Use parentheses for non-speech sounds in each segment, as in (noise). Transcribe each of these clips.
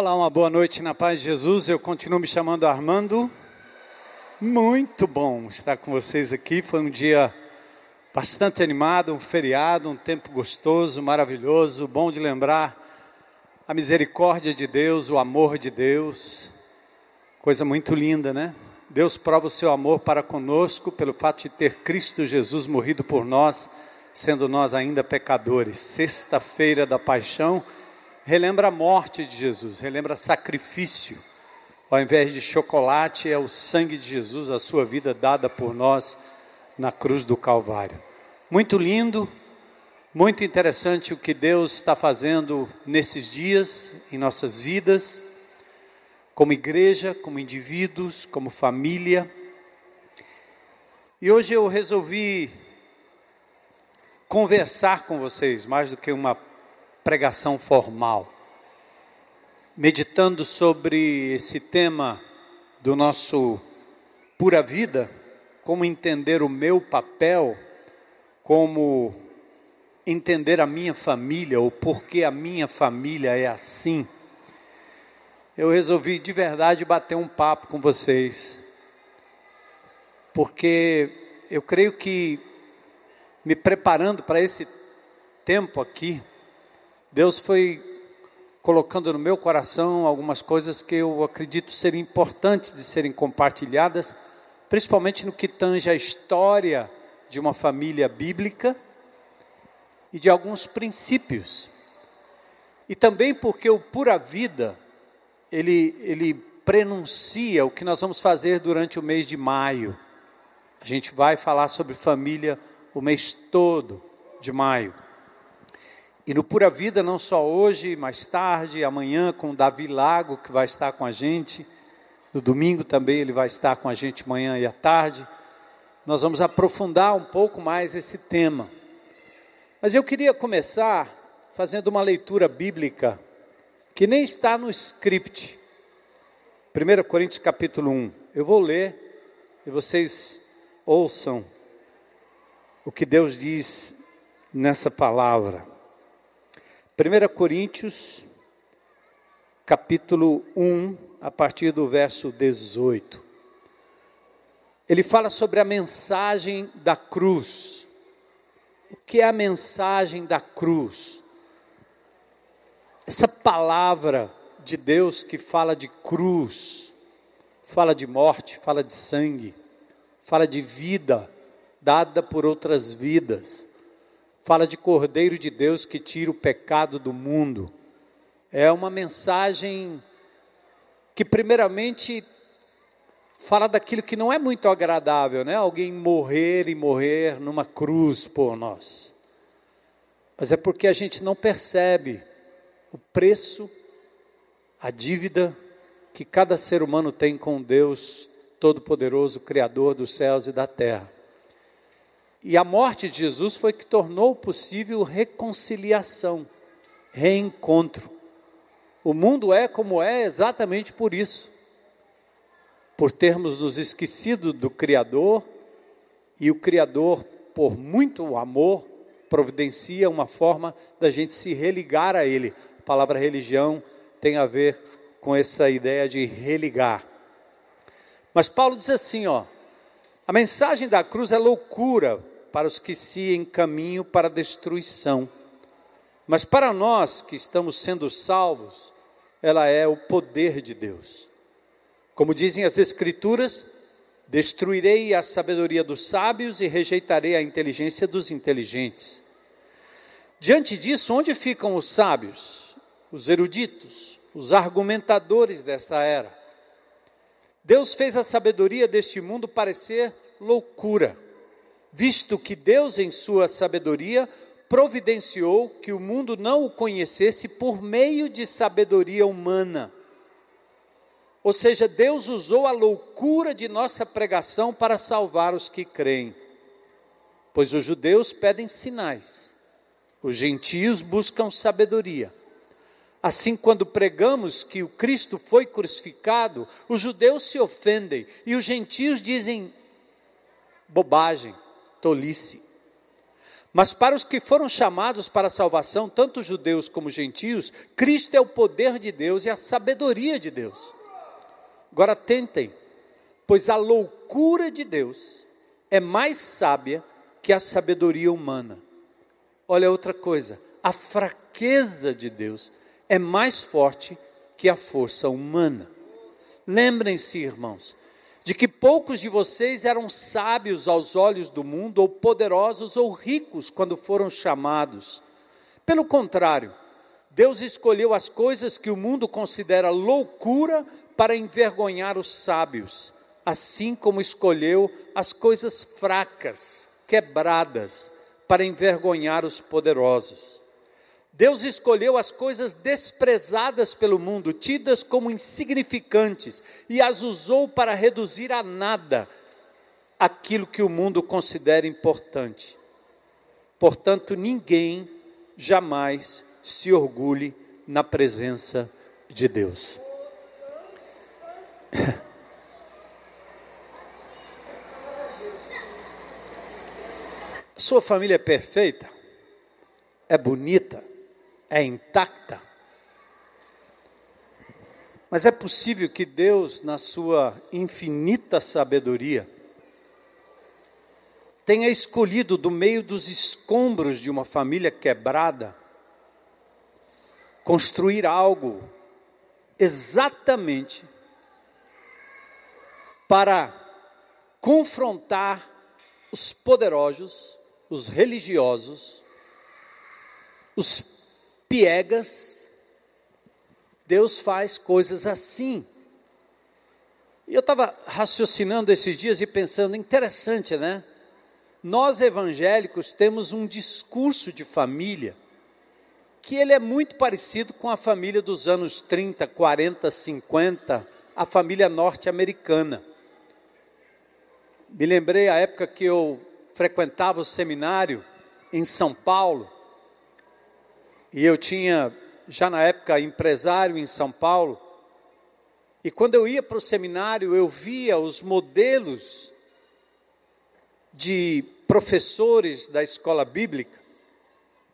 Olá, uma boa noite na paz de Jesus. Eu continuo me chamando Armando. Muito bom estar com vocês aqui. Foi um dia bastante animado, um feriado, um tempo gostoso, maravilhoso, bom de lembrar a misericórdia de Deus, o amor de Deus. Coisa muito linda, né? Deus prova o seu amor para conosco pelo fato de ter Cristo Jesus morrido por nós, sendo nós ainda pecadores. Sexta-feira da paixão relembra a morte de Jesus, relembra sacrifício. Ao invés de chocolate, é o sangue de Jesus, a sua vida dada por nós na cruz do Calvário. Muito lindo, muito interessante o que Deus está fazendo nesses dias, em nossas vidas, como igreja, como indivíduos, como família. E hoje eu resolvi conversar com vocês, mais do que uma pregação formal. Meditando sobre esse tema do nosso pura vida, como entender o meu papel, como entender a minha família, ou porque a minha família é assim. Eu resolvi de verdade bater um papo com vocês, porque eu creio que me preparando para esse tempo aqui, Deus foi colocando no meu coração algumas coisas que eu acredito serem importantes de serem compartilhadas, principalmente no que tange a história de uma família bíblica e de alguns princípios. E também porque o Pura Vida, ele, ele prenuncia o que nós vamos fazer durante o mês de maio. A gente vai falar sobre família o mês todo de maio. E no Pura Vida, não só hoje, mais tarde, amanhã, com Davi Lago, que vai estar com a gente. No domingo também ele vai estar com a gente manhã e à tarde. Nós vamos aprofundar um pouco mais esse tema. Mas eu queria começar fazendo uma leitura bíblica que nem está no script. 1 Coríntios capítulo 1. Eu vou ler e vocês ouçam o que Deus diz nessa palavra. 1 Coríntios, capítulo 1, a partir do verso 18. Ele fala sobre a mensagem da cruz. O que é a mensagem da cruz? Essa palavra de Deus que fala de cruz, fala de morte, fala de sangue, fala de vida dada por outras vidas fala de Cordeiro de Deus que tira o pecado do mundo. É uma mensagem que, primeiramente, fala daquilo que não é muito agradável, né? Alguém morrer e morrer numa cruz por nós. Mas é porque a gente não percebe o preço, a dívida que cada ser humano tem com Deus Todo-Poderoso, Criador dos céus e da terra. E a morte de Jesus foi que tornou possível reconciliação, reencontro. O mundo é como é exatamente por isso. Por termos nos esquecido do Criador, e o Criador, por muito amor, providencia uma forma da gente se religar a Ele. A palavra religião tem a ver com essa ideia de religar. Mas Paulo diz assim, ó, a mensagem da cruz é loucura para os que se encaminham para a destruição. Mas para nós que estamos sendo salvos, ela é o poder de Deus. Como dizem as Escrituras, destruirei a sabedoria dos sábios e rejeitarei a inteligência dos inteligentes. Diante disso, onde ficam os sábios, os eruditos, os argumentadores desta era? Deus fez a sabedoria deste mundo parecer loucura visto que Deus, em sua sabedoria, providenciou que o mundo não o conhecesse por meio de sabedoria humana. Ou seja, Deus usou a loucura de nossa pregação para salvar os que creem. Pois os judeus pedem sinais, os gentios buscam sabedoria. Assim, quando pregamos que o Cristo foi crucificado, os judeus se ofendem e os gentios dizem bobagem tolice. Mas para os que foram chamados para a salvação, tanto judeus como gentios, Cristo é o poder de Deus e a sabedoria de Deus. Agora tentem, pois a loucura de Deus é mais sábia que a sabedoria humana. Olha outra coisa, a fraqueza de Deus é mais forte que a força humana. Lembrem-se, irmãos, de que poucos de vocês eram sábios aos olhos do mundo, ou poderosos ou ricos quando foram chamados. Pelo contrário, Deus escolheu as coisas que o mundo considera loucura para envergonhar os sábios, assim como escolheu as coisas fracas, quebradas, para envergonhar os poderosos. Deus escolheu as coisas desprezadas pelo mundo, tidas como insignificantes, e as usou para reduzir a nada aquilo que o mundo considera importante. Portanto, ninguém jamais se orgulhe na presença de Deus. (laughs) Sua família é perfeita? É bonita? É intacta. Mas é possível que Deus, na sua infinita sabedoria, tenha escolhido do meio dos escombros de uma família quebrada, construir algo exatamente para confrontar os poderosos, os religiosos, os piegas, Deus faz coisas assim. E eu estava raciocinando esses dias e pensando, interessante, né? Nós evangélicos temos um discurso de família que ele é muito parecido com a família dos anos 30, 40, 50, a família norte-americana. Me lembrei a época que eu frequentava o seminário em São Paulo, e eu tinha, já na época, empresário em São Paulo. E quando eu ia para o seminário, eu via os modelos de professores da escola bíblica,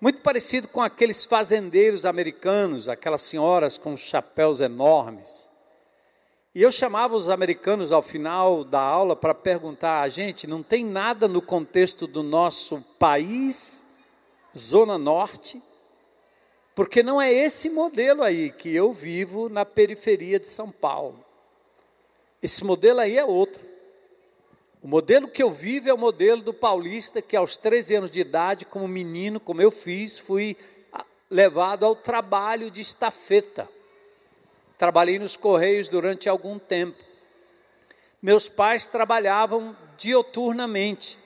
muito parecido com aqueles fazendeiros americanos, aquelas senhoras com chapéus enormes. E eu chamava os americanos ao final da aula para perguntar a gente: não tem nada no contexto do nosso país, Zona Norte, porque não é esse modelo aí que eu vivo na periferia de São Paulo. Esse modelo aí é outro. O modelo que eu vivo é o modelo do paulista que aos 13 anos de idade, como menino, como eu fiz, fui levado ao trabalho de estafeta. Trabalhei nos Correios durante algum tempo. Meus pais trabalhavam dioturnamente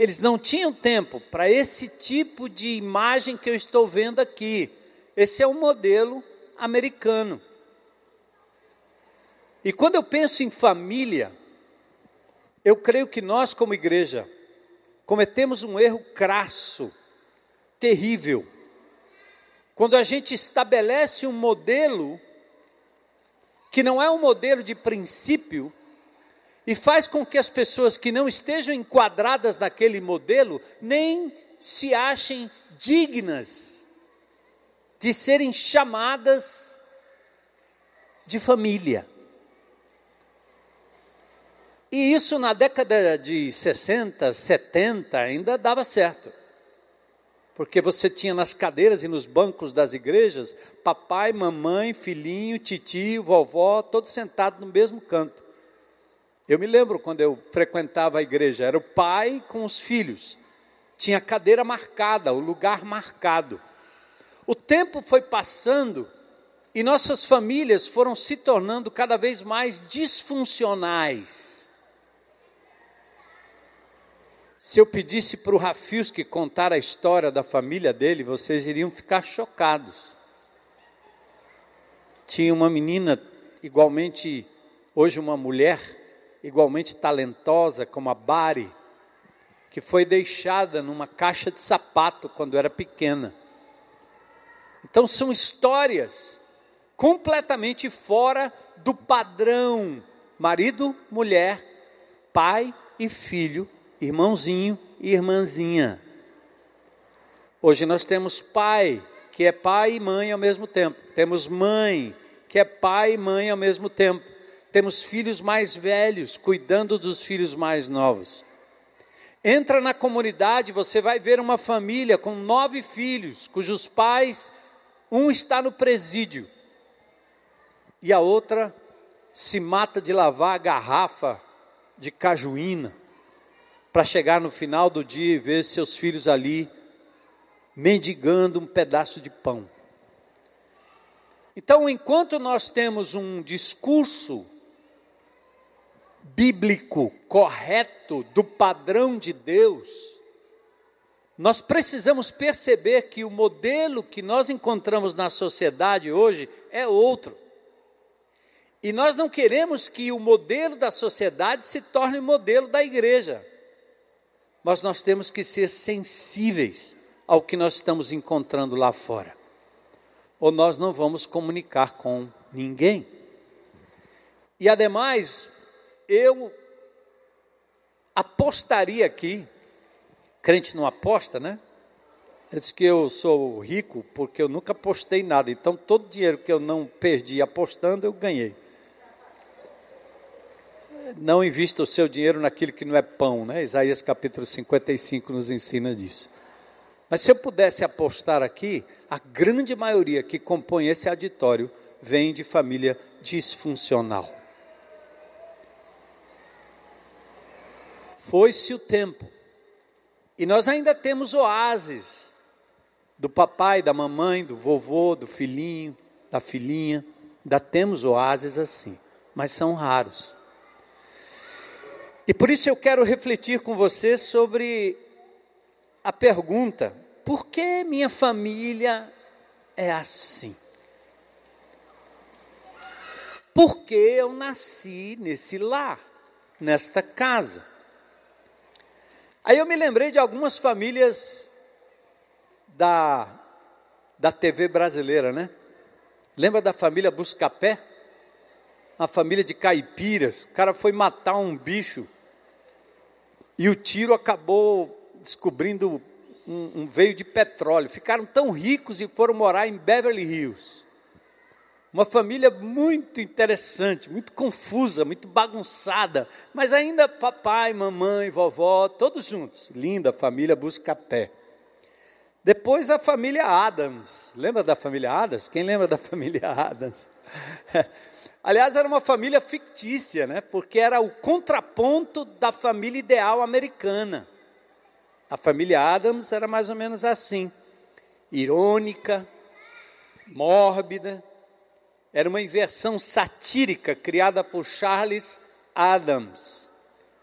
eles não tinham tempo para esse tipo de imagem que eu estou vendo aqui. Esse é um modelo americano. E quando eu penso em família, eu creio que nós, como igreja, cometemos um erro crasso, terrível, quando a gente estabelece um modelo que não é um modelo de princípio, e faz com que as pessoas que não estejam enquadradas naquele modelo nem se achem dignas de serem chamadas de família. E isso na década de 60, 70 ainda dava certo. Porque você tinha nas cadeiras e nos bancos das igrejas papai, mamãe, filhinho, titio, vovó, todos sentados no mesmo canto. Eu me lembro quando eu frequentava a igreja, era o pai com os filhos. Tinha cadeira marcada, o lugar marcado. O tempo foi passando e nossas famílias foram se tornando cada vez mais disfuncionais. Se eu pedisse para o Rafilski contar a história da família dele, vocês iriam ficar chocados. Tinha uma menina, igualmente hoje uma mulher, igualmente talentosa como a Bari, que foi deixada numa caixa de sapato quando era pequena. Então são histórias completamente fora do padrão marido, mulher, pai e filho, irmãozinho e irmãzinha. Hoje nós temos pai, que é pai e mãe ao mesmo tempo. Temos mãe, que é pai e mãe ao mesmo tempo. Temos filhos mais velhos cuidando dos filhos mais novos. Entra na comunidade, você vai ver uma família com nove filhos, cujos pais, um está no presídio e a outra se mata de lavar a garrafa de cajuína para chegar no final do dia e ver seus filhos ali mendigando um pedaço de pão. Então, enquanto nós temos um discurso bíblico correto do padrão de Deus, nós precisamos perceber que o modelo que nós encontramos na sociedade hoje é outro. E nós não queremos que o modelo da sociedade se torne modelo da igreja. Mas nós temos que ser sensíveis ao que nós estamos encontrando lá fora. Ou nós não vamos comunicar com ninguém. E ademais, eu apostaria aqui, crente não aposta, né? Eu disse que eu sou rico porque eu nunca apostei nada, então todo dinheiro que eu não perdi apostando, eu ganhei. Não invista o seu dinheiro naquilo que não é pão, né? Isaías capítulo 55 nos ensina disso. Mas se eu pudesse apostar aqui, a grande maioria que compõe esse auditório vem de família disfuncional. Foi-se o tempo. E nós ainda temos oásis do papai, da mamãe, do vovô, do filhinho, da filhinha. Ainda temos oásis assim, mas são raros. E por isso eu quero refletir com você sobre a pergunta: por que minha família é assim? Porque eu nasci nesse lar, nesta casa. Aí eu me lembrei de algumas famílias da, da TV brasileira, né? Lembra da família Buscapé? A família de caipiras. O cara foi matar um bicho e o tiro acabou descobrindo um, um veio de petróleo. Ficaram tão ricos e foram morar em Beverly Hills. Uma família muito interessante, muito confusa, muito bagunçada, mas ainda papai, mamãe, vovó, todos juntos. Linda família Buscapé. Depois a família Adams. Lembra da família Adams? Quem lembra da (laughs) família Adams? (laughs) Aliás, era uma família fictícia, né? Porque era o contraponto da família ideal americana. A família Adams era mais ou menos assim: irônica, mórbida. Era uma inversão satírica criada por Charles Adams,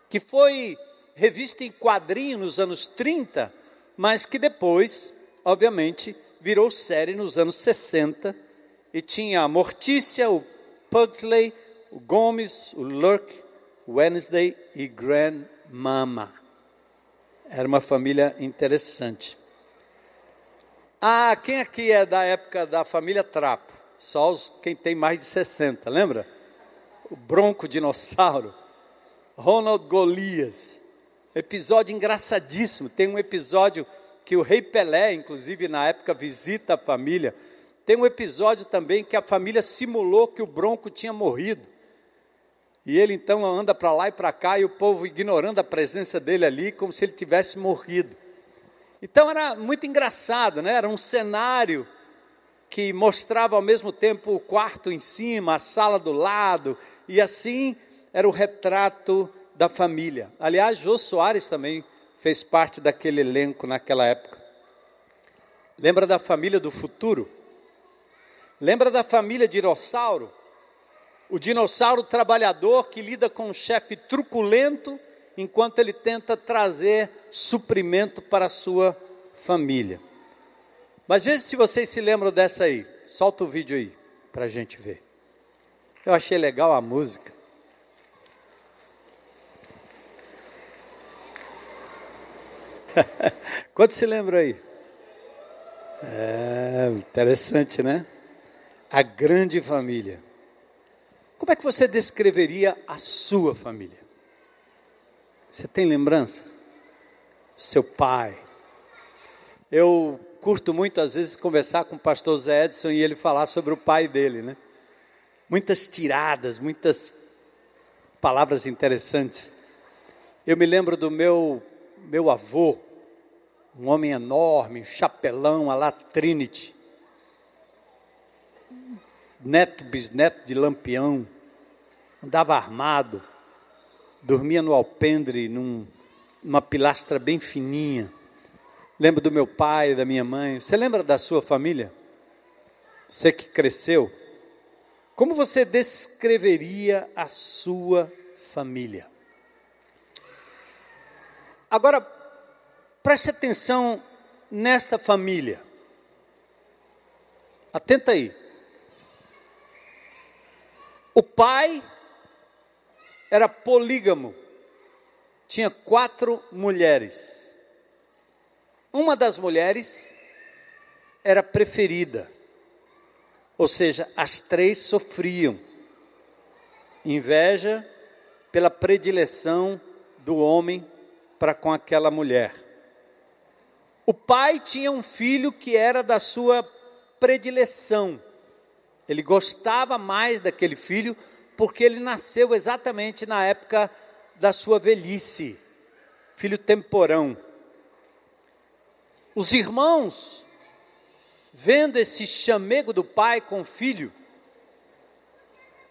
que foi revista em quadrinho nos anos 30, mas que depois, obviamente, virou série nos anos 60 e tinha a Mortícia, o Pugsley, o Gomes, o Lurk, Wednesday e Grandmama. Era uma família interessante. Ah, quem aqui é da época da família Trapo? Só os, quem tem mais de 60, lembra? O Bronco Dinossauro, Ronald Golias. Episódio engraçadíssimo. Tem um episódio que o Rei Pelé, inclusive na época, visita a família. Tem um episódio também que a família simulou que o Bronco tinha morrido. E ele então anda para lá e para cá e o povo ignorando a presença dele ali, como se ele tivesse morrido. Então era muito engraçado, né? Era um cenário que mostrava ao mesmo tempo o quarto em cima, a sala do lado, e assim era o retrato da família. Aliás, Jô Soares também fez parte daquele elenco naquela época. Lembra da família do futuro? Lembra da família dinossauro? O dinossauro trabalhador que lida com um chefe truculento enquanto ele tenta trazer suprimento para a sua família. Mas veja se vocês se lembram dessa aí. Solta o vídeo aí para a gente ver. Eu achei legal a música. (laughs) Quanto se lembra aí? É interessante, né? A grande família. Como é que você descreveria a sua família? Você tem lembrança? Seu pai. Eu curto muito, às vezes, conversar com o pastor Zé Edson e ele falar sobre o pai dele, né? Muitas tiradas, muitas palavras interessantes. Eu me lembro do meu, meu avô, um homem enorme, chapelão, a la Trinity, neto, bisneto de lampião, andava armado, dormia no alpendre, num, numa pilastra bem fininha. Lembro do meu pai, da minha mãe. Você lembra da sua família? Você que cresceu? Como você descreveria a sua família? Agora, preste atenção nesta família. Atenta aí. O pai era polígamo, tinha quatro mulheres. Uma das mulheres era preferida, ou seja, as três sofriam inveja pela predileção do homem para com aquela mulher. O pai tinha um filho que era da sua predileção. Ele gostava mais daquele filho porque ele nasceu exatamente na época da sua velhice, filho temporão. Os irmãos, vendo esse chamego do pai com o filho,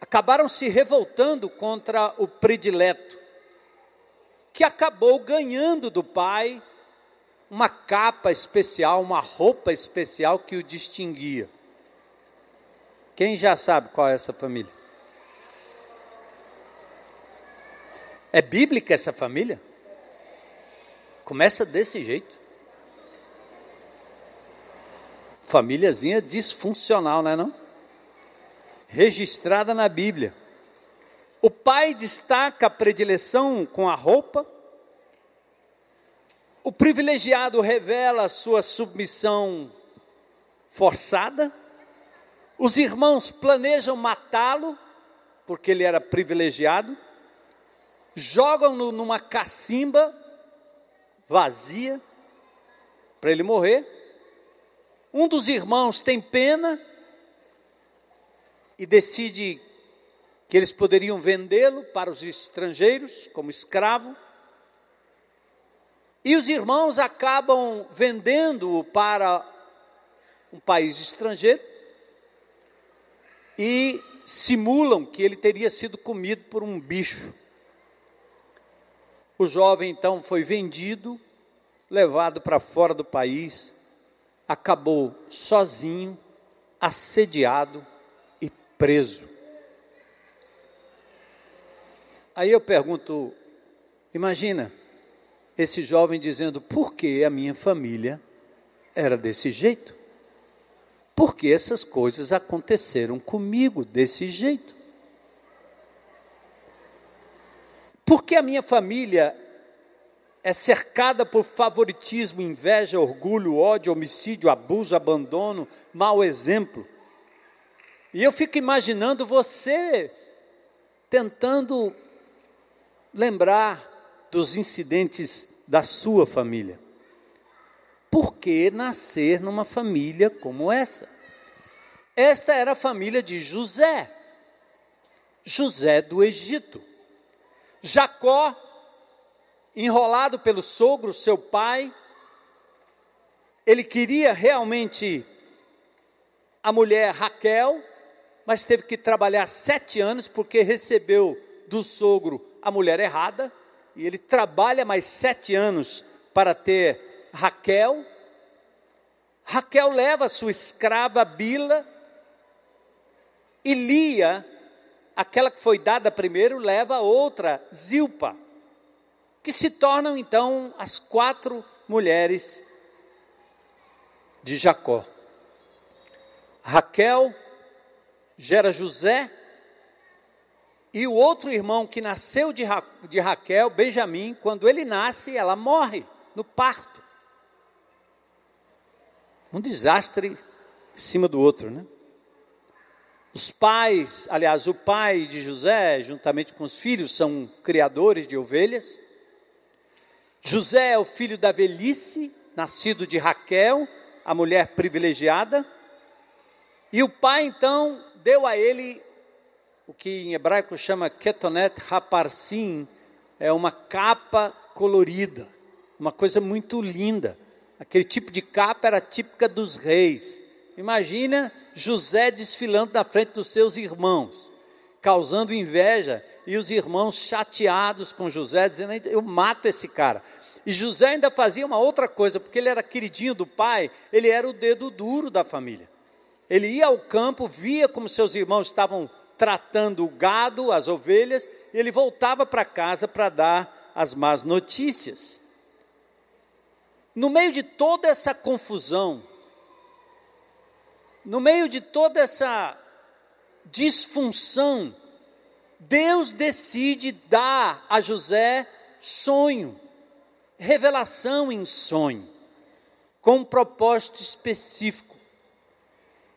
acabaram se revoltando contra o predileto, que acabou ganhando do pai uma capa especial, uma roupa especial que o distinguia. Quem já sabe qual é essa família? É bíblica essa família? Começa desse jeito. Famíliazinha disfuncional, não é não? Registrada na Bíblia. O pai destaca a predileção com a roupa. O privilegiado revela sua submissão forçada. Os irmãos planejam matá-lo, porque ele era privilegiado. Jogam-no numa cacimba vazia, para ele morrer. Um dos irmãos tem pena e decide que eles poderiam vendê-lo para os estrangeiros como escravo. E os irmãos acabam vendendo-o para um país estrangeiro e simulam que ele teria sido comido por um bicho. O jovem então foi vendido, levado para fora do país, acabou sozinho, assediado e preso. Aí eu pergunto: imagina esse jovem dizendo, por que a minha família era desse jeito? Por que essas coisas aconteceram comigo desse jeito? Por que a minha família é cercada por favoritismo, inveja, orgulho, ódio, homicídio, abuso, abandono, mau exemplo. E eu fico imaginando você tentando lembrar dos incidentes da sua família. Por que nascer numa família como essa? Esta era a família de José, José do Egito. Jacó enrolado pelo sogro, seu pai. Ele queria realmente a mulher Raquel, mas teve que trabalhar sete anos porque recebeu do sogro a mulher errada. E ele trabalha mais sete anos para ter Raquel. Raquel leva sua escrava Bila e Lia, aquela que foi dada primeiro, leva outra, Zilpa que se tornam então as quatro mulheres de Jacó. Raquel gera José, e o outro irmão que nasceu de, Ra de Raquel, Benjamim, quando ele nasce, ela morre no parto. Um desastre em cima do outro, né? Os pais, aliás, o pai de José, juntamente com os filhos, são criadores de ovelhas. José é o filho da velhice, nascido de Raquel, a mulher privilegiada, e o pai então deu a ele o que em hebraico chama ketonet raparsim, é uma capa colorida, uma coisa muito linda. Aquele tipo de capa era típica dos reis. Imagina José desfilando na frente dos seus irmãos, causando inveja, e os irmãos chateados com José, dizendo: Eu mato esse cara. E José ainda fazia uma outra coisa, porque ele era queridinho do pai, ele era o dedo duro da família. Ele ia ao campo, via como seus irmãos estavam tratando o gado, as ovelhas, e ele voltava para casa para dar as más notícias. No meio de toda essa confusão, no meio de toda essa disfunção, Deus decide dar a José sonho revelação em sonho, com um propósito específico.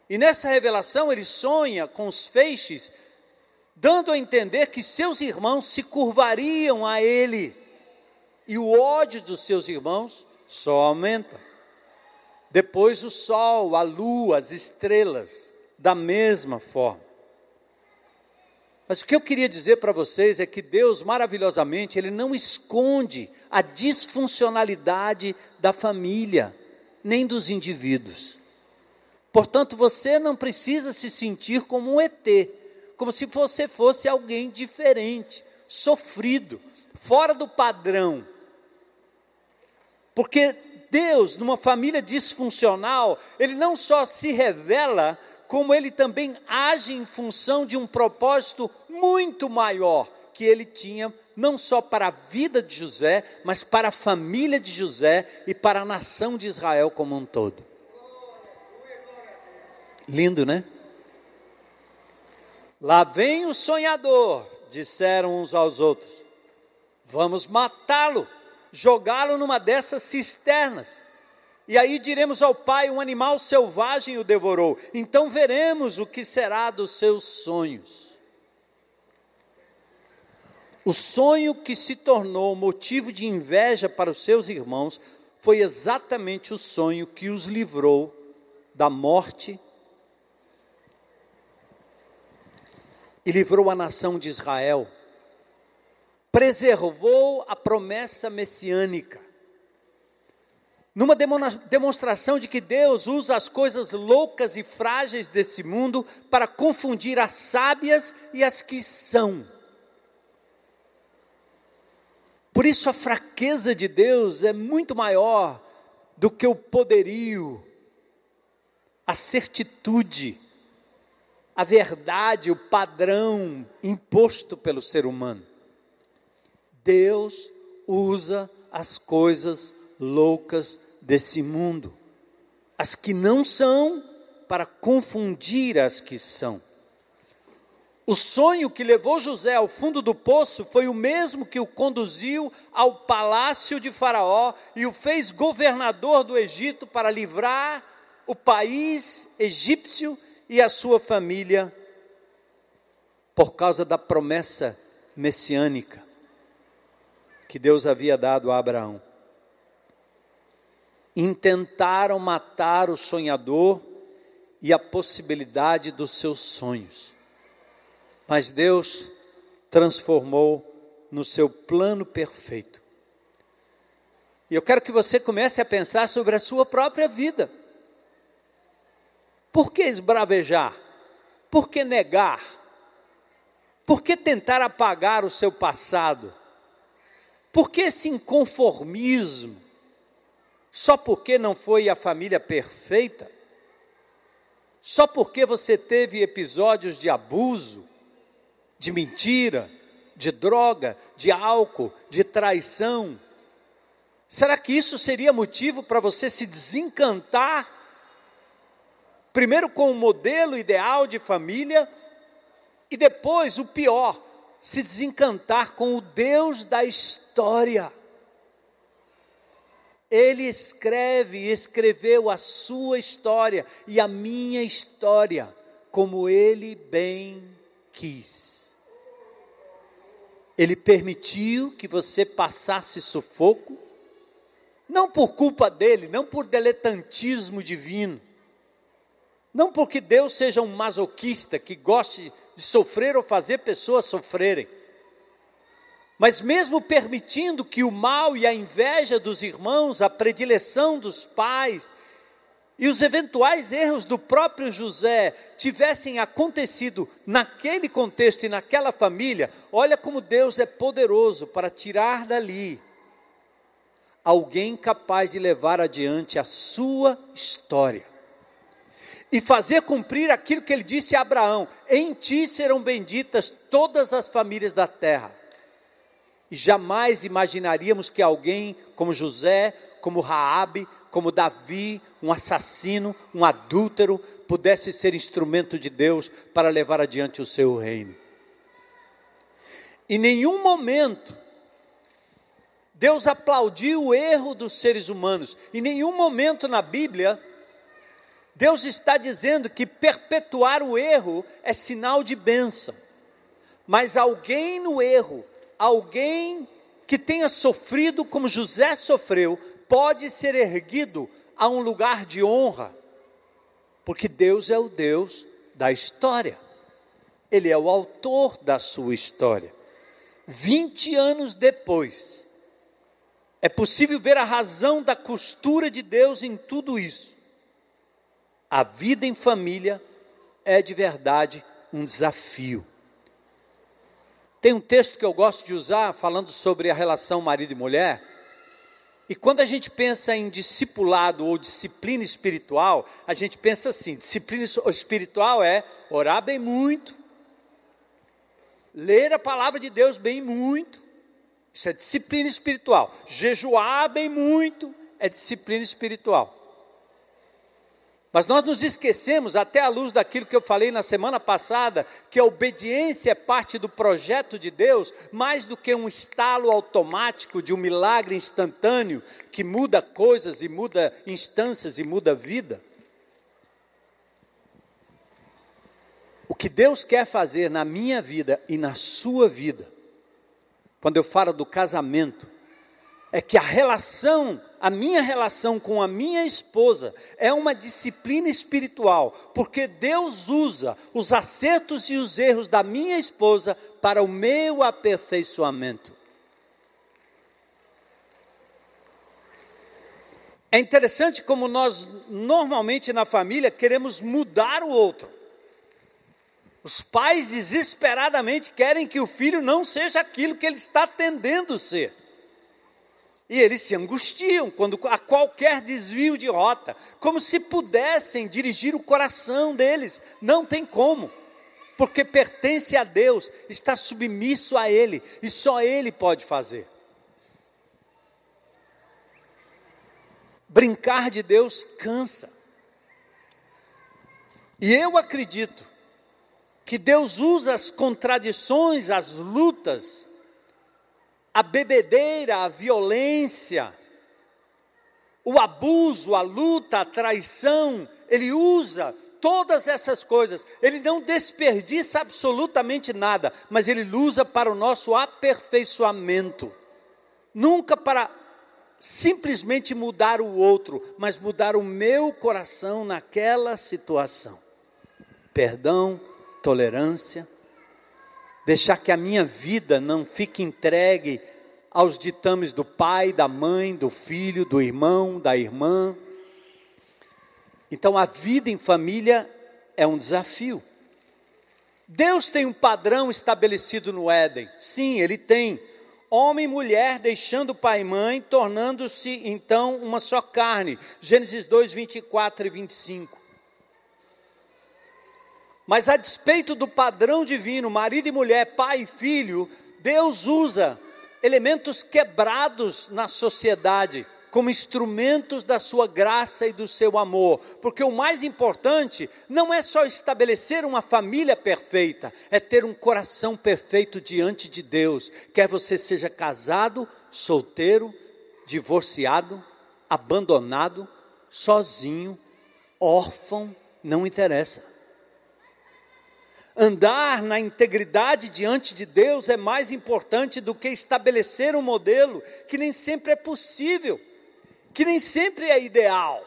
E nessa revelação ele sonha com os feixes, dando a entender que seus irmãos se curvariam a ele, e o ódio dos seus irmãos só aumenta. Depois o sol, a lua, as estrelas, da mesma forma. Mas o que eu queria dizer para vocês é que Deus, maravilhosamente, Ele não esconde a disfuncionalidade da família, nem dos indivíduos. Portanto, você não precisa se sentir como um ET, como se você fosse alguém diferente, sofrido, fora do padrão. Porque Deus, numa família disfuncional, Ele não só se revela como ele também age em função de um propósito muito maior que ele tinha, não só para a vida de José, mas para a família de José e para a nação de Israel como um todo. Lindo, né? Lá vem o sonhador, disseram uns aos outros. Vamos matá-lo, jogá-lo numa dessas cisternas e aí diremos ao pai: um animal selvagem o devorou. Então veremos o que será dos seus sonhos. O sonho que se tornou motivo de inveja para os seus irmãos foi exatamente o sonho que os livrou da morte e livrou a nação de Israel. Preservou a promessa messiânica numa demonstração de que Deus usa as coisas loucas e frágeis desse mundo para confundir as sábias e as que são. Por isso a fraqueza de Deus é muito maior do que o poderio, a certitude, a verdade, o padrão imposto pelo ser humano. Deus usa as coisas loucas desse mundo, as que não são, para confundir as que são. O sonho que levou José ao fundo do poço foi o mesmo que o conduziu ao palácio de Faraó e o fez governador do Egito para livrar o país egípcio e a sua família por causa da promessa messiânica que Deus havia dado a Abraão intentaram matar o sonhador e a possibilidade dos seus sonhos. Mas Deus transformou no seu plano perfeito. E eu quero que você comece a pensar sobre a sua própria vida. Por que esbravejar? Por que negar? Por que tentar apagar o seu passado? Por que esse inconformismo? Só porque não foi a família perfeita? Só porque você teve episódios de abuso, de mentira, de droga, de álcool, de traição? Será que isso seria motivo para você se desencantar? Primeiro com o modelo ideal de família e depois, o pior, se desencantar com o Deus da história. Ele escreve e escreveu a sua história e a minha história, como ele bem quis. Ele permitiu que você passasse sufoco, Não por culpa dele, não por diletantismo divino, não porque Deus seja um masoquista que goste de sofrer ou fazer pessoas sofrerem, mas mesmo permitindo que o mal e a inveja dos irmãos, a predileção dos pais e os eventuais erros do próprio José tivessem acontecido naquele contexto e naquela família, olha como Deus é poderoso para tirar dali alguém capaz de levar adiante a sua história e fazer cumprir aquilo que ele disse a Abraão: em ti serão benditas todas as famílias da terra. E jamais imaginaríamos que alguém como José, como Raabe, como Davi, um assassino, um adúltero, pudesse ser instrumento de Deus para levar adiante o seu reino. Em nenhum momento Deus aplaudiu o erro dos seres humanos. Em nenhum momento na Bíblia, Deus está dizendo que perpetuar o erro é sinal de bênção. Mas alguém no erro, alguém que tenha sofrido como José sofreu, pode ser erguido a um lugar de honra, porque Deus é o Deus da história, Ele é o autor da sua história. 20 anos depois, é possível ver a razão da costura de Deus em tudo isso. A vida em família é de verdade um desafio. Tem um texto que eu gosto de usar falando sobre a relação marido e mulher. E quando a gente pensa em discipulado ou disciplina espiritual, a gente pensa assim: disciplina espiritual é orar bem muito, ler a palavra de Deus bem muito, isso é disciplina espiritual. Jejuar bem muito é disciplina espiritual. Mas nós nos esquecemos, até à luz daquilo que eu falei na semana passada, que a obediência é parte do projeto de Deus, mais do que um estalo automático de um milagre instantâneo que muda coisas e muda instâncias e muda vida. O que Deus quer fazer na minha vida e na sua vida quando eu falo do casamento, é que a relação, a minha relação com a minha esposa é uma disciplina espiritual, porque Deus usa os acertos e os erros da minha esposa para o meu aperfeiçoamento. É interessante como nós normalmente na família queremos mudar o outro. Os pais desesperadamente querem que o filho não seja aquilo que ele está tendendo a ser. E eles se angustiam quando a qualquer desvio de rota, como se pudessem dirigir o coração deles. Não tem como, porque pertence a Deus, está submisso a Ele, e só Ele pode fazer. Brincar de Deus cansa. E eu acredito que Deus usa as contradições, as lutas, a bebedeira, a violência, o abuso, a luta, a traição, Ele usa todas essas coisas, Ele não desperdiça absolutamente nada, mas Ele usa para o nosso aperfeiçoamento, nunca para simplesmente mudar o outro, mas mudar o meu coração naquela situação. Perdão, tolerância, deixar que a minha vida não fique entregue aos ditames do pai, da mãe, do filho, do irmão, da irmã. Então a vida em família é um desafio. Deus tem um padrão estabelecido no Éden. Sim, ele tem. Homem e mulher deixando pai e mãe, tornando-se então uma só carne. Gênesis 2, 24 e 25. Mas a despeito do padrão divino, marido e mulher, pai e filho, Deus usa elementos quebrados na sociedade como instrumentos da sua graça e do seu amor, porque o mais importante não é só estabelecer uma família perfeita, é ter um coração perfeito diante de Deus, quer você seja casado, solteiro, divorciado, abandonado, sozinho, órfão, não interessa. Andar na integridade diante de Deus é mais importante do que estabelecer um modelo que nem sempre é possível. que nem sempre é ideal.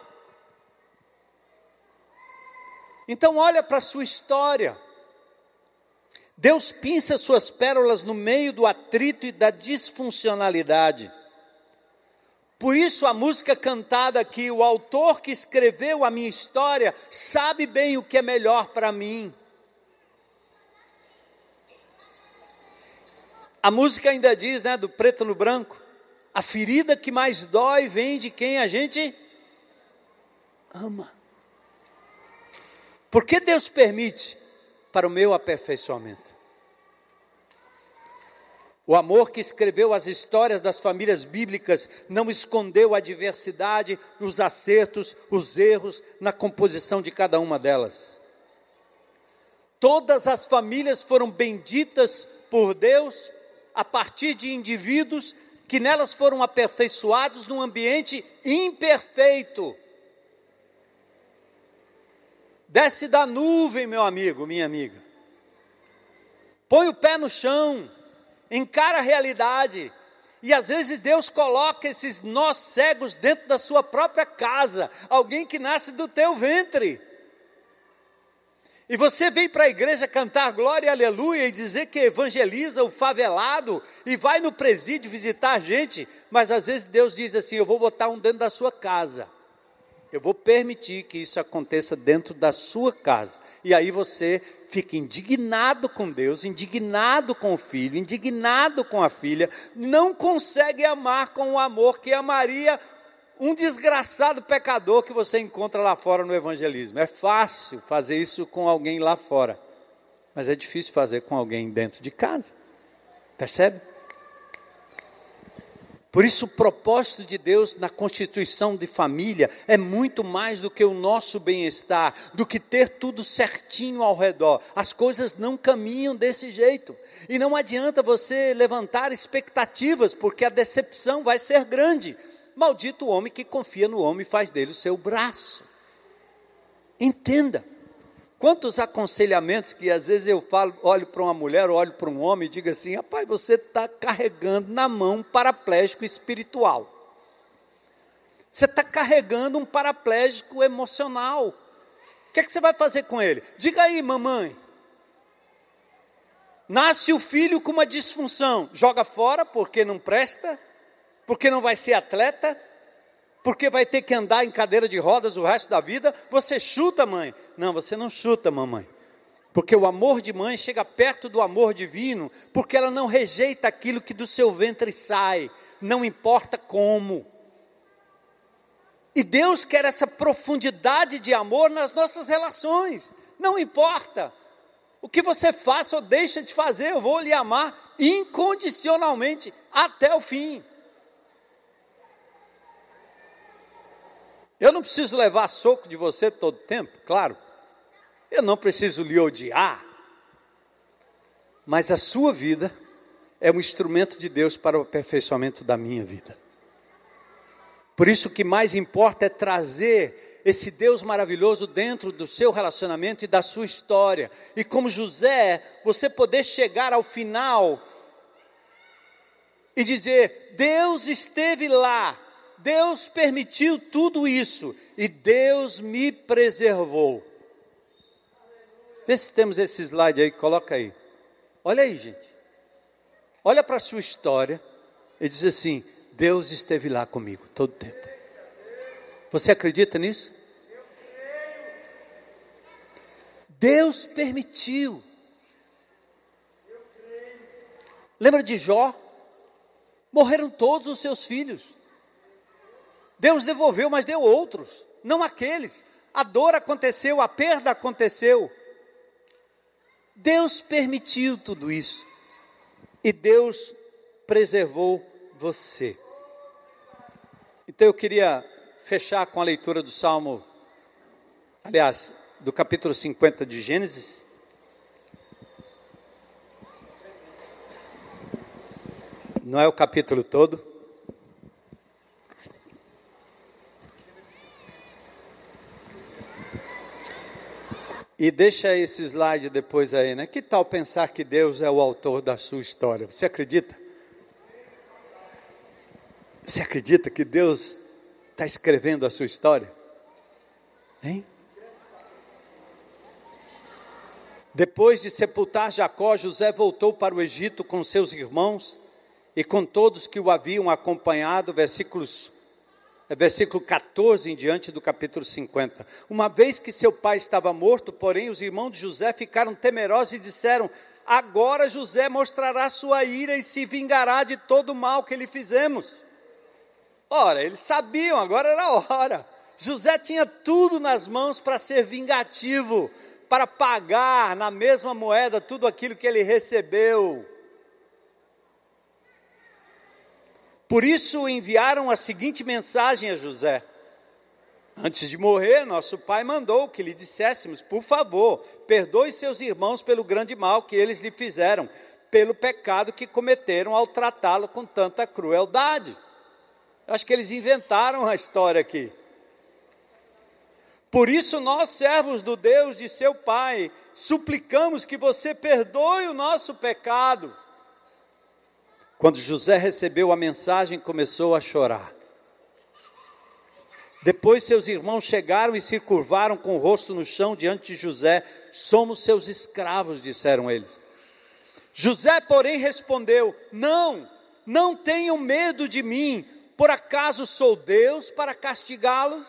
Então, olha para a sua história. Deus pinça suas pérolas no meio do atrito e da disfuncionalidade. Por isso, a música cantada aqui, o autor que escreveu a minha história, sabe bem o que é melhor para mim. A música ainda diz, né, do preto no branco, a ferida que mais dói vem de quem a gente ama. Por que Deus permite? Para o meu aperfeiçoamento. O amor que escreveu as histórias das famílias bíblicas não escondeu a diversidade, os acertos, os erros na composição de cada uma delas. Todas as famílias foram benditas por Deus a partir de indivíduos que nelas foram aperfeiçoados num ambiente imperfeito. Desce da nuvem, meu amigo, minha amiga. Põe o pé no chão, encara a realidade. E às vezes Deus coloca esses nós cegos dentro da sua própria casa, alguém que nasce do teu ventre. E você vem para a igreja cantar glória e aleluia e dizer que evangeliza o favelado e vai no presídio visitar a gente, mas às vezes Deus diz assim: Eu vou botar um dentro da sua casa. Eu vou permitir que isso aconteça dentro da sua casa. E aí você fica indignado com Deus, indignado com o filho, indignado com a filha, não consegue amar com o amor que amaria um desgraçado pecador que você encontra lá fora no evangelismo. É fácil fazer isso com alguém lá fora, mas é difícil fazer com alguém dentro de casa. Percebe? Por isso, o propósito de Deus na constituição de família é muito mais do que o nosso bem-estar, do que ter tudo certinho ao redor. As coisas não caminham desse jeito. E não adianta você levantar expectativas, porque a decepção vai ser grande. Maldito o homem que confia no homem e faz dele o seu braço. Entenda. Quantos aconselhamentos que às vezes eu falo, olho para uma mulher, olho para um homem e digo assim: rapaz, você está carregando na mão um paraplégico espiritual. Você está carregando um paraplégico emocional. O que, é que você vai fazer com ele? Diga aí, mamãe. Nasce o filho com uma disfunção, joga fora porque não presta, porque não vai ser atleta, porque vai ter que andar em cadeira de rodas o resto da vida. Você chuta, mãe. Não, você não chuta, mamãe. Porque o amor de mãe chega perto do amor divino, porque ela não rejeita aquilo que do seu ventre sai, não importa como. E Deus quer essa profundidade de amor nas nossas relações, não importa. O que você faça ou deixa de fazer, eu vou lhe amar incondicionalmente até o fim. Eu não preciso levar soco de você todo tempo, claro. Eu não preciso lhe odiar. Mas a sua vida é um instrumento de Deus para o aperfeiçoamento da minha vida. Por isso, o que mais importa é trazer esse Deus maravilhoso dentro do seu relacionamento e da sua história. E como José, você poder chegar ao final e dizer: Deus esteve lá Deus permitiu tudo isso e Deus me preservou. Vê se temos esse slide aí, coloca aí. Olha aí, gente. Olha para a sua história e diz assim: Deus esteve lá comigo todo o tempo. Você acredita nisso? Deus permitiu. Lembra de Jó? Morreram todos os seus filhos. Deus devolveu, mas deu outros, não aqueles. A dor aconteceu, a perda aconteceu. Deus permitiu tudo isso. E Deus preservou você. Então eu queria fechar com a leitura do Salmo, aliás, do capítulo 50 de Gênesis. Não é o capítulo todo. E deixa esse slide depois aí, né? Que tal pensar que Deus é o autor da sua história? Você acredita? Você acredita que Deus está escrevendo a sua história? Hein? Depois de sepultar Jacó, José voltou para o Egito com seus irmãos e com todos que o haviam acompanhado, versículos, versículo 14 em diante do capítulo 50. Uma vez que seu pai estava morto, porém os irmãos de José ficaram temerosos e disseram: Agora José mostrará sua ira e se vingará de todo o mal que lhe fizemos. Ora, eles sabiam, agora era a hora. José tinha tudo nas mãos para ser vingativo, para pagar na mesma moeda tudo aquilo que ele recebeu. Por isso enviaram a seguinte mensagem a José: Antes de morrer, nosso pai mandou que lhe disséssemos: Por favor, perdoe seus irmãos pelo grande mal que eles lhe fizeram, pelo pecado que cometeram ao tratá-lo com tanta crueldade. Acho que eles inventaram a história aqui. Por isso, nós, servos do Deus de seu Pai, suplicamos que você perdoe o nosso pecado. Quando José recebeu a mensagem, começou a chorar. Depois seus irmãos chegaram e se curvaram com o rosto no chão diante de José. Somos seus escravos, disseram eles. José, porém, respondeu: Não, não tenham medo de mim. Por acaso sou Deus para castigá-los?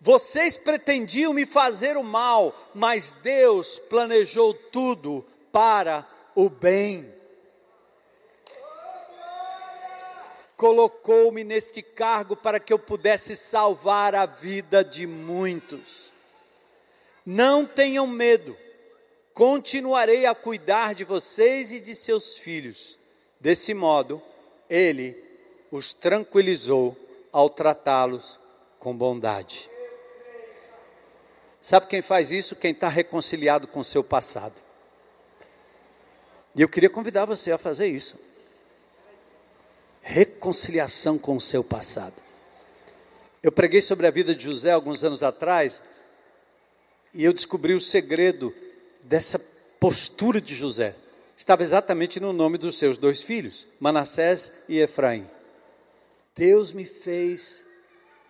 Vocês pretendiam me fazer o mal, mas Deus planejou tudo para o bem. Colocou-me neste cargo para que eu pudesse salvar a vida de muitos. Não tenham medo, continuarei a cuidar de vocês e de seus filhos. Desse modo, ele os tranquilizou ao tratá-los com bondade. Sabe quem faz isso? Quem está reconciliado com seu passado. E eu queria convidar você a fazer isso. Reconciliação com o seu passado. Eu preguei sobre a vida de José alguns anos atrás e eu descobri o segredo dessa postura de José. Estava exatamente no nome dos seus dois filhos, Manassés e Efraim. Deus me fez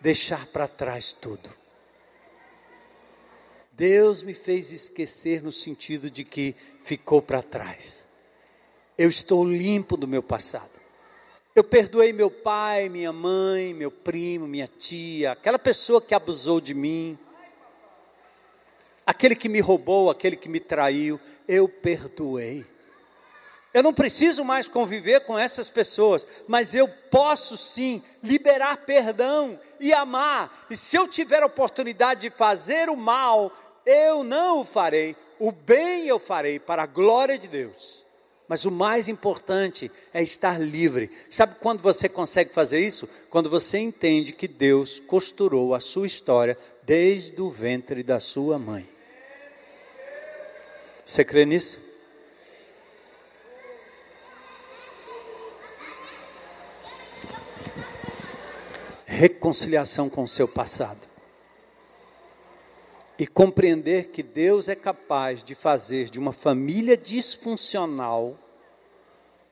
deixar para trás tudo. Deus me fez esquecer no sentido de que ficou para trás. Eu estou limpo do meu passado. Eu perdoei meu pai, minha mãe, meu primo, minha tia, aquela pessoa que abusou de mim, aquele que me roubou, aquele que me traiu, eu perdoei. Eu não preciso mais conviver com essas pessoas, mas eu posso sim liberar perdão e amar. E se eu tiver a oportunidade de fazer o mal, eu não o farei, o bem eu farei para a glória de Deus. Mas o mais importante é estar livre. Sabe quando você consegue fazer isso? Quando você entende que Deus costurou a sua história desde o ventre da sua mãe. Você crê nisso? Reconciliação com o seu passado e compreender que Deus é capaz de fazer de uma família disfuncional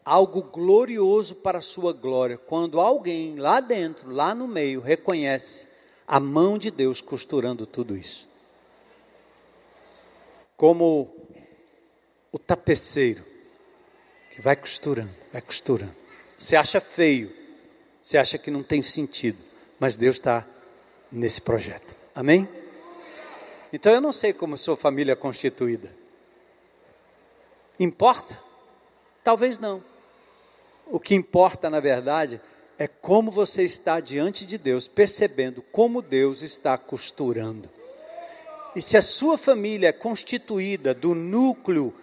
algo glorioso para a sua glória, quando alguém lá dentro, lá no meio, reconhece a mão de Deus costurando tudo isso. Como o tapeceiro que vai costurando, vai costurando. Você acha feio, você acha que não tem sentido, mas Deus está nesse projeto. Amém? Então eu não sei como sua família é constituída. Importa? Talvez não. O que importa, na verdade, é como você está diante de Deus, percebendo como Deus está costurando. E se a sua família é constituída do núcleo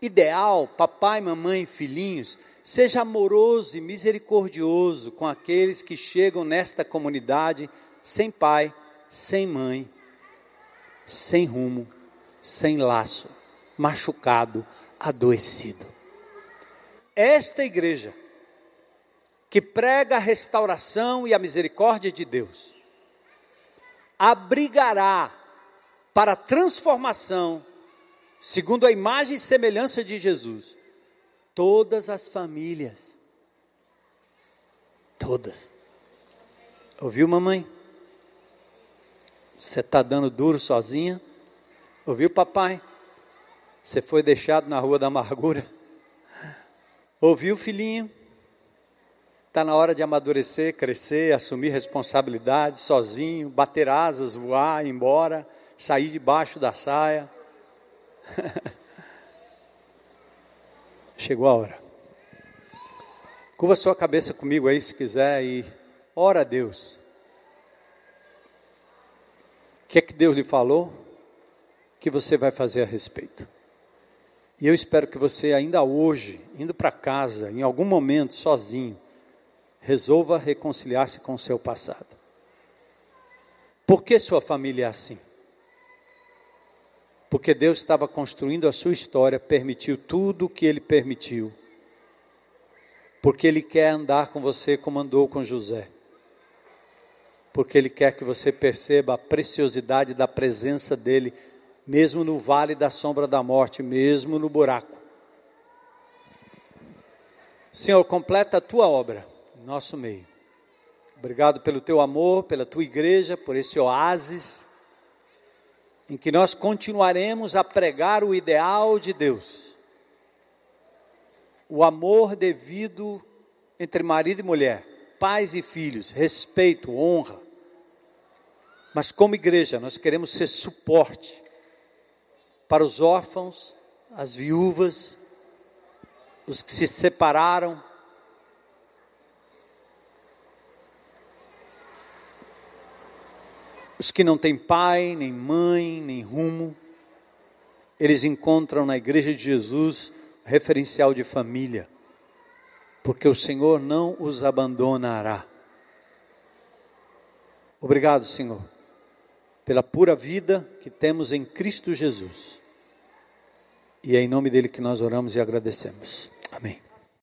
ideal, papai, mamãe, filhinhos, seja amoroso e misericordioso com aqueles que chegam nesta comunidade sem pai, sem mãe, sem rumo, sem laço, machucado, adoecido. Esta igreja, que prega a restauração e a misericórdia de Deus, abrigará para a transformação, segundo a imagem e semelhança de Jesus, todas as famílias. todas. Ouviu, mamãe? Você está dando duro sozinha? Ouviu, papai? Você foi deixado na rua da amargura? Ouviu, filhinho? Está na hora de amadurecer, crescer, assumir responsabilidade sozinho, bater asas, voar, ir embora, sair debaixo da saia. (laughs) Chegou a hora. Curva sua cabeça comigo aí se quiser e ora a Deus. Que é que Deus lhe falou? Que você vai fazer a respeito. E eu espero que você, ainda hoje, indo para casa, em algum momento, sozinho, resolva reconciliar-se com o seu passado. Por que sua família é assim? Porque Deus estava construindo a sua história, permitiu tudo o que Ele permitiu. Porque Ele quer andar com você como andou com José. Porque Ele quer que você perceba a preciosidade da presença dEle, mesmo no vale da sombra da morte, mesmo no buraco. Senhor, completa a tua obra nosso meio. Obrigado pelo teu amor, pela tua igreja, por esse oásis em que nós continuaremos a pregar o ideal de Deus. O amor devido entre marido e mulher, pais e filhos, respeito, honra. Mas como igreja, nós queremos ser suporte para os órfãos, as viúvas, os que se separaram, Os que não têm pai, nem mãe, nem rumo, eles encontram na igreja de Jesus referencial de família, porque o Senhor não os abandonará. Obrigado, Senhor, pela pura vida que temos em Cristo Jesus. E é em nome dele que nós oramos e agradecemos. Amém.